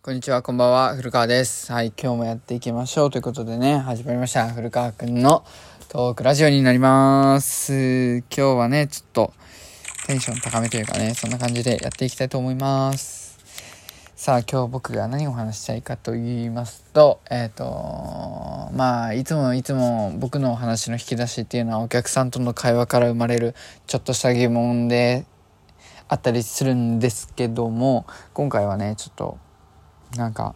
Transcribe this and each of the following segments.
こんにちは、こんばんは、古川です。はい、今日もやっていきましょうということでね、始まりました。古川くんのトークラジオになります。今日はね、ちょっとテンション高めというかね、そんな感じでやっていきたいと思います。さあ、今日僕が何を話したいかと言いますと、えっ、と、まあ、いつもいつも僕の話の引き出しっていうのはお客さんとの会話から生まれるちょっとした疑問であったりするんですけども、今回はね、ちょっとなんか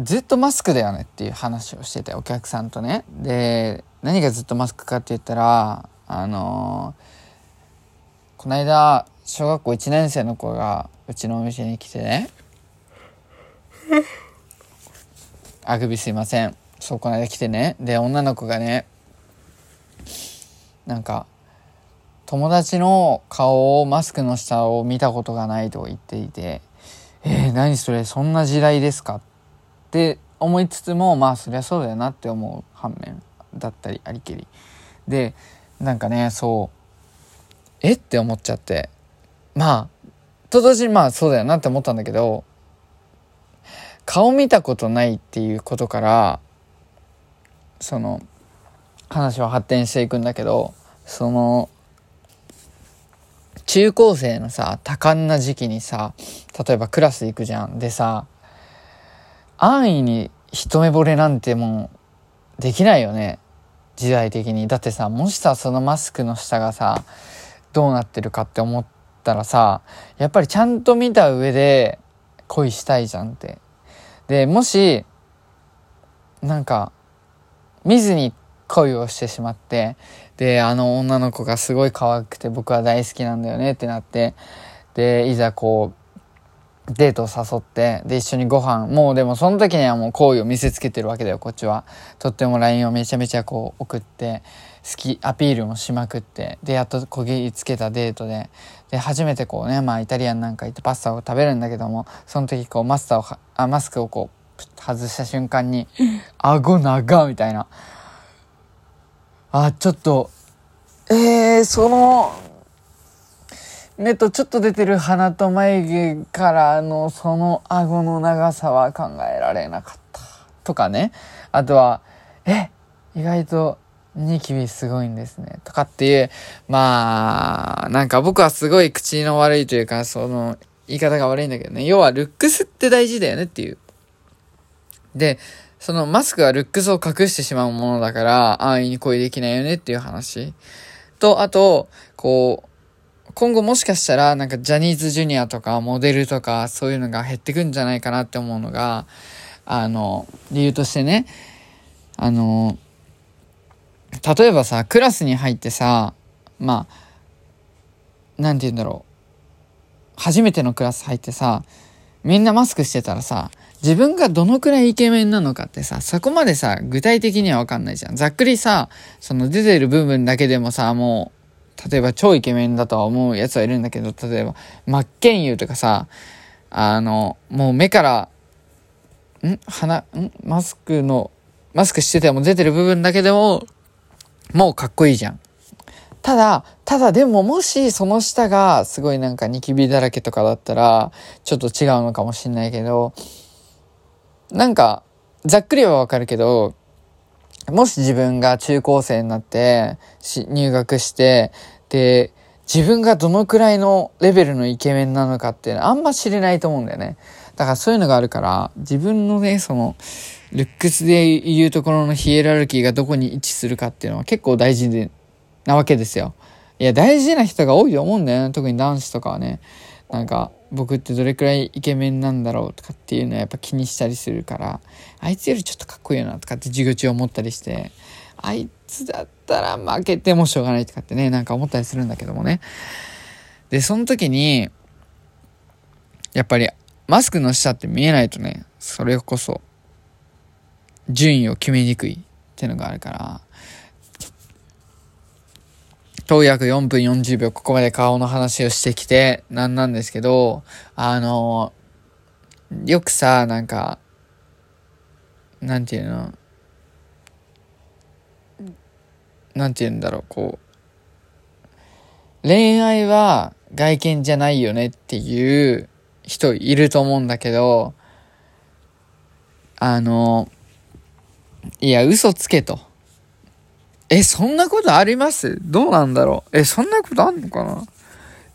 ずっとマスクだよねっていう話をしててお客さんとね。で何がずっとマスクかって言ったらあのーこの間小学校1年生の子がうちのお店に来てね。あくびすいません。そうこの間来てね。で女の子がねなんか友達の顔をマスクの下を見たことがないと言っていて。えー、何それそんな時代ですか？って思いつつもまあそりゃそうだよなって思う反面だったりありけり。でなんかねそうえ？って思っちゃって。まあと同時にまあそうだよなって思ったんだけど顔見たことないっていうことからその話は発展していくんだけどその中高生のさ多感な時期にさ例えばクラス行くじゃん。でさ安易に一目惚れなんてもうできないよね。時代的に。だってさもしさそのマスクの下がさどうなってるかって思ったらさやっぱりちゃんと見た上で恋したいじゃんって。でもしなんか見ずに恋をしてしまってであの女の子がすごい可愛くて僕は大好きなんだよねってなってでいざこうデートを誘ってで一緒にご飯もうでもその時にはもう好意を見せつけてるわけだよこっちは。とっても LINE をめちゃめちゃこう送って好きアピールもしまくってでやっとこぎつけたデートでで初めてこうねまあイタリアンなんか行ってパスタを食べるんだけどもその時こうマスターをはあマスクをこう外した瞬間に顎長みたいなあちょっと。えー、その目とちょっと出てる鼻と眉毛からのその顎の長さは考えられなかった。とかね。あとはえ意外とニキビすごいんですね。とかっていうまあなんか僕はすごい口の悪いというかその言い方が悪いんだけどね。要はルックスって大事だよねっていう。でそのマスクはルックスを隠してしまうものだから安易に恋できないよねっていう話。とあとこう今後もしかしたらなんかジャニーズジュニアとかモデルとかそういうのが減ってくんじゃないかなって思うのがあの理由としてね。あの例えばさクラスに入ってさまあなんて言うんだろう。初めてのクラス入ってさみんなマスクしてたらさ自分がどのくらいイケメンなのかってさそこまでさ具体的には分かんないじゃん。ざっくりさその出てる部分だけでもさもう例えば超イケメンだとは思うやつはいるんだけど、例えば、真っ健優とかさ、あの、もう目から、ん？鼻、ん？マスクの、マスクしてても出てる部分だけでも、もうかっこいいじゃん。ただ、ただでももしその下がすごいなんかニキビだらけとかだったら、ちょっと違うのかもしんないけど、なんか、ざっくりはわかるけど、もし自分が中高生になって、し、入学して、で、自分がどのくらいのレベルのイケメンなのかっていうのはあんま知れないと思うんだよね。だからそういうのがあるから、自分のね、その、ルックスで言うところのヒエラルキーがどこに位置するかっていうのは結構大事で、なわけですよ。いや、大事な人が多いと思うんだよね。特に男子とかはね。なんか、僕ってどれくらいイケメンなんだろうとかっていうのはやっぱ気にしたりするから、あいつよりちょっとかっこいいよなとかって授業中思ったりして、あいつだったら負けてもしょうがないとかってね、なんか思ったりするんだけどもね。で、その時に、やっぱりマスクの下って見えないとね、それこそ順位を決めにくいってのがあるから、と約4分40秒ここまで顔の話をしてきてなんなんですけど、あの、よくさ、なんか、なんていうの、なんて言うんだろう、こう、恋愛は外見じゃないよねっていう人いると思うんだけど、あの、いや、嘘つけと。え、そんなことあります？どうなんだろう？え、そんなことあんのかな？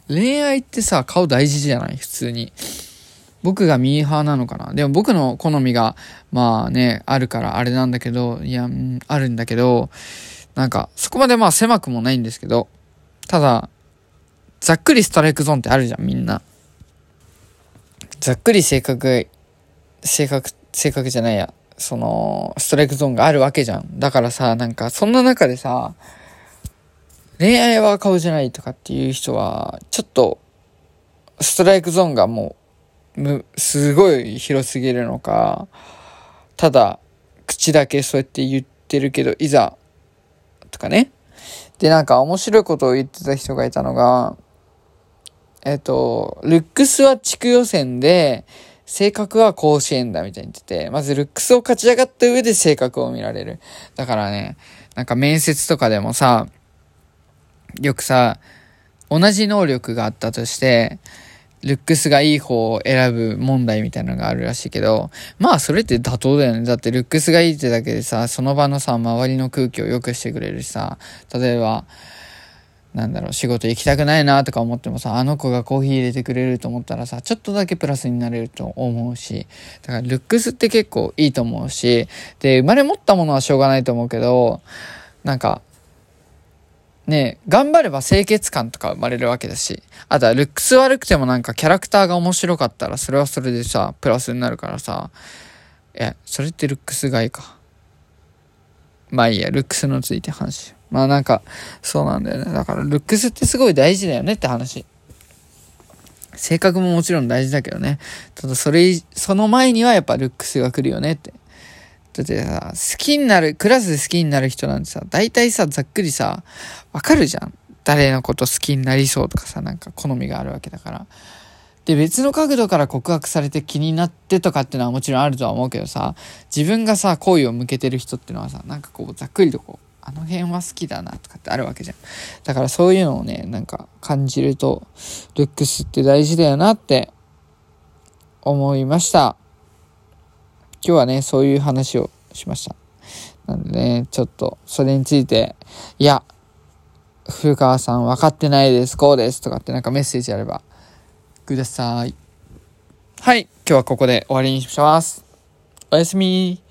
恋愛ってさ、顔大事じゃない？普通に。僕がミーハーなのかな？でも僕の好みが、まあね、あるからあれなんだけど、いや、あるんだけど、なんか、そこまでまあ狭くもないんですけど、ただ、ざっくりストライクゾーンってあるじゃん、みんな。ざっくり性格、性格、性格じゃないや、その、ストライクゾーンがあるわけじゃん。だからさ、なんか、そんな中でさ、恋愛は顔じゃないとかっていう人は、ちょっと、ストライクゾーンがもう、む、すごい広すぎるのか、ただ、口だけそうやって言ってるけど、いざ、とかね。で、なんか面白いことを言ってた人がいたのが、えっと、ルックスは地区予選で、性格は甲子園だみたいに言ってて、まずルックスを勝ち上がった上で性格を見られる。だからね、なんか面接とかでもさ、よくさ、同じ能力があったとして、ルックスがいい方を選ぶ問題みたいなのがあるらしいけど、まあそれって妥当だよね。だってルックスがいいってだけでさ、その場のさ、周りの空気を良くしてくれるしさ、例えば、なんだろう、仕事行きたくないなとか思ってもさ、あの子がコーヒー入れてくれると思ったらさ、ちょっとだけプラスになれると思うし、だからルックスって結構いいと思うし、で、生まれ持ったものはしょうがないと思うけど、なんか、ね頑張れば清潔感とか生まれるわけだし、あとはルックス悪くてもなんかキャラクターが面白かったら、それはそれでさ、プラスになるからさ、え、それってルックスがいいか。まあいいや、ルックスのついて話。まあなんか、そうなんだよね。だから、ルックスってすごい大事だよねって話。性格ももちろん大事だけどね。ただ、それ、その前にはやっぱルックスが来るよねって。だってさ、好きになる、クラスで好きになる人なんてさ、大体さ、ざっくりさ、わかるじゃん。誰のこと好きになりそうとかさ、なんか好みがあるわけだから。で、別の角度から告白されて気になってとかっていうのはもちろんあるとは思うけどさ、自分がさ、好意を向けてる人っていうのはさ、なんかこう、ざっくりとこう、あの辺は好きだなとかってあるわけじゃん。だからそういうのをね、なんか感じると、ルックスって大事だよなって思いました。今日はね、そういう話をしました。なんでね、ちょっとそれについて、いや、古川さん分かってないです、こうですとかってなんかメッセージあればください。はい、今日はここで終わりにします。おやすみ